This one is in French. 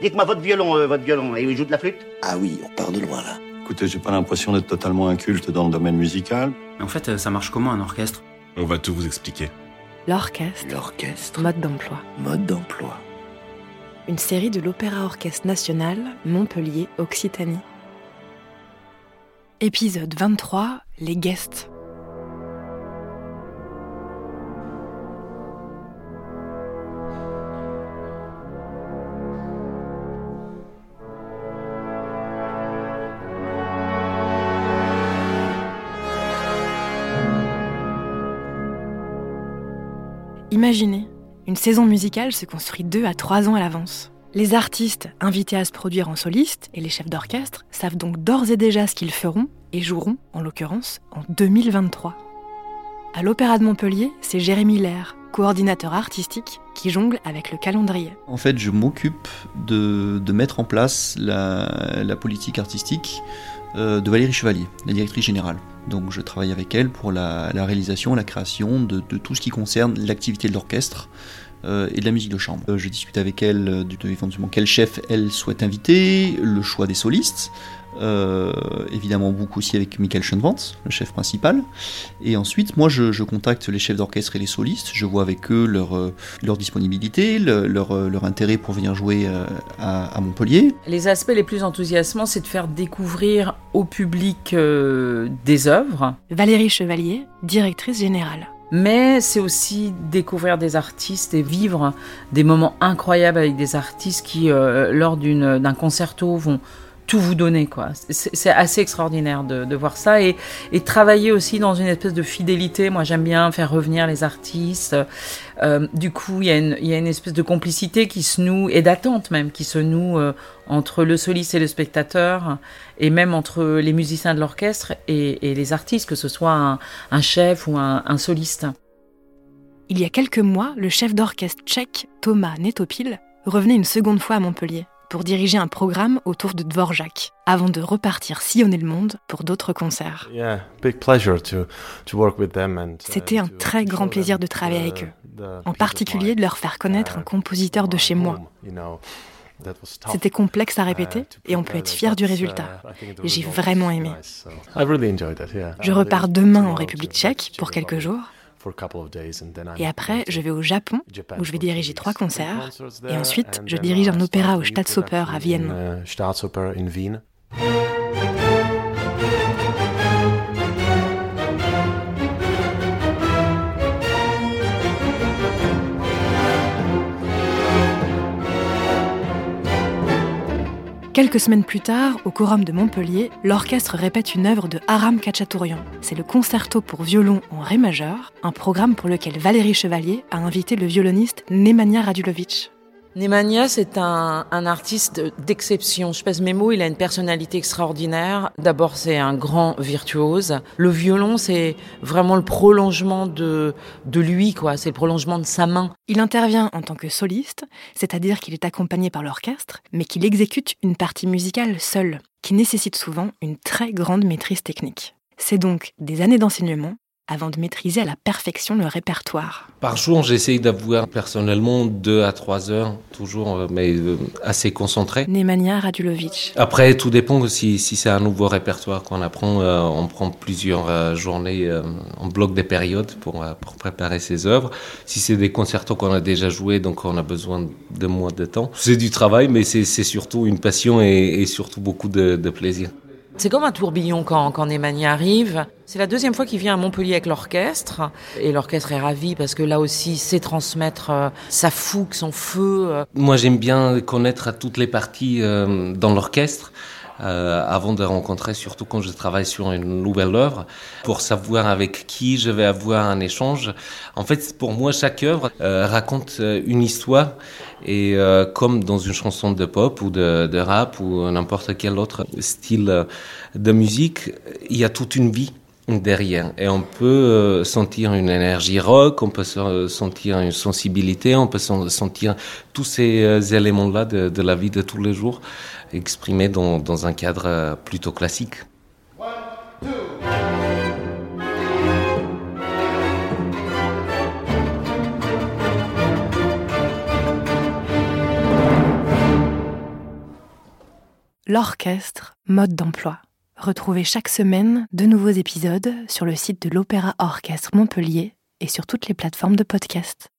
Dites-moi votre violon, euh, votre violon, et il joue de la flûte Ah oui, on part de loin là. Écoutez, j'ai pas l'impression d'être totalement inculte dans le domaine musical. Mais en fait, euh, ça marche comment un orchestre? On va tout vous expliquer. L'orchestre, L'orchestre, mode d'emploi. mode d'emploi. Une série de l'Opéra Orchestre National, Montpellier, Occitanie. Épisode 23, les guests. Imaginez, une saison musicale se construit deux à trois ans à l'avance. Les artistes invités à se produire en soliste et les chefs d'orchestre savent donc d'ores et déjà ce qu'ils feront et joueront, en l'occurrence, en 2023. À l'Opéra de Montpellier, c'est Jérémy Lair, coordinateur artistique, qui jongle avec le calendrier. En fait, je m'occupe de, mettre en place la, politique artistique euh, de Valérie Chevalier, la directrice générale. Donc je travaille avec elle pour la, réalisation, la création de, tout ce qui concerne l'activité de l'orchestre euh, et de la musique de chambre. Euh, je discute avec elle de éventuellement quel chef elle souhaite inviter, le choix des solistes, euh, évidemment beaucoup aussi avec Michael Schoenwant, le chef principal. Et ensuite, moi, je, je contacte les chefs d'orchestre et les solistes. Je vois avec eux leur, euh, leur disponibilité, le- leur, euh, leur intérêt pour venir jouer à, à Montpellier. Les aspects les plus enthousiasmants, c'est de faire découvrir au public euh, des œuvres, Valérie Chevalier, directrice générale. mais c'est aussi découvrir des artistes et vivre des moments incroyables avec des artistes qui, euh, lors d'un concerto, vont tout vous donner. quoi. C'est assez extraordinaire de, voir ça et, travailler aussi dans une espèce de fidélité. Moi, j'aime bien faire revenir les artistes. Euh, du coup, il y, a une- espèce de complicité qui se noue, et d'attente même, qui se noue euh, entre le soliste et le spectateur, et même entre les musiciens de l'orchestre et, les artistes, que ce soit un, un chef ou un, un soliste. Il y a quelques mois, le chef d'orchestre tchèque Thomas Netopil revenait une seconde fois à Montpellier pour diriger un programme autour de Dvorak, avant de repartir sillonner le monde pour d'autres concerts. Yeah, big pleasure to to work with them and. uh, C'était un très grand plaisir de travailler avec eux, en particulier de leur faire connaître un uh, compositeur de chez moi. C'était complexe à uh, répéter to et on peut être fier du résultat. uh, j'ai vraiment aimé. Je repars demain en République tchèque pour quelques jours et après je vais au Japon où je vais diriger trois concerts. Et ensuite je dirige un opéra au Staatsoper à Vienne. Quelques semaines plus tard, au Quorum de Montpellier, l'orchestre répète une œuvre de Aram Khachaturian. C'est le concerto pour violon en ré majeur, un programme pour lequel Valérie Chevalier a invité le violoniste Nemanja Radulovic. Nemanja, c'est un, un artiste d'exception. Je pèse mes mots, il a une personnalité extraordinaire. D'abord, c'est un grand virtuose. Le violon, c'est vraiment le prolongement de, de lui, quoi. C'est le prolongement de sa main. Il intervient en tant que soliste, c'est-à-dire qu'il est accompagné par l'orchestre, mais qu'il exécute une partie musicale seul, qui nécessite souvent une très grande maîtrise technique. C'est donc des années d'enseignement avant de maîtriser à la perfection le répertoire. Par jour, j'essaye d'avoir personnellement deux à trois heures, toujours, euh, mais euh, assez concentré. Nemanja Radulovic. Après, tout dépend si, si c'est un nouveau répertoire qu'on apprend. euh, on prend plusieurs euh, journées, euh, on bloque des périodes pour, pour préparer ses œuvres. Si c'est des concertos qu'on a déjà joués, donc on a besoin de moins de temps. C'est du travail, mais c'est c'est surtout une passion et, et surtout beaucoup de, de plaisir. C'est comme un tourbillon quand, quand arrive. C'est la deuxième fois qu'il vient à Montpellier avec l'orchestre. Et l'orchestre est ravi parce que là aussi, c'est transmettre euh, sa fougue, son feu. Moi, j'aime bien connaître toutes les parties euh, dans l'orchestre. Euh, avant de rencontrer, surtout quand je travaille sur une nouvelle œuvre, pour savoir avec qui je vais avoir un échange. En fait, pour moi, chaque œuvre euh, raconte euh, une histoire et euh, comme dans une chanson de pop ou de, de rap ou n'importe quel autre style euh, de musique, il y a toute une vie derrière. Et on peut euh, sentir une énergie rock, on peut se- sentir une sensibilité, on peut sen- sentir tous ces euh, éléments-là de, la vie de tous les jours exprimés dans, un cadre euh, plutôt classique. L'orchestre, mode d'emploi. Retrouvez chaque semaine de nouveaux épisodes sur le site de l'Opéra Orchestre Montpellier et sur toutes les plateformes de podcast.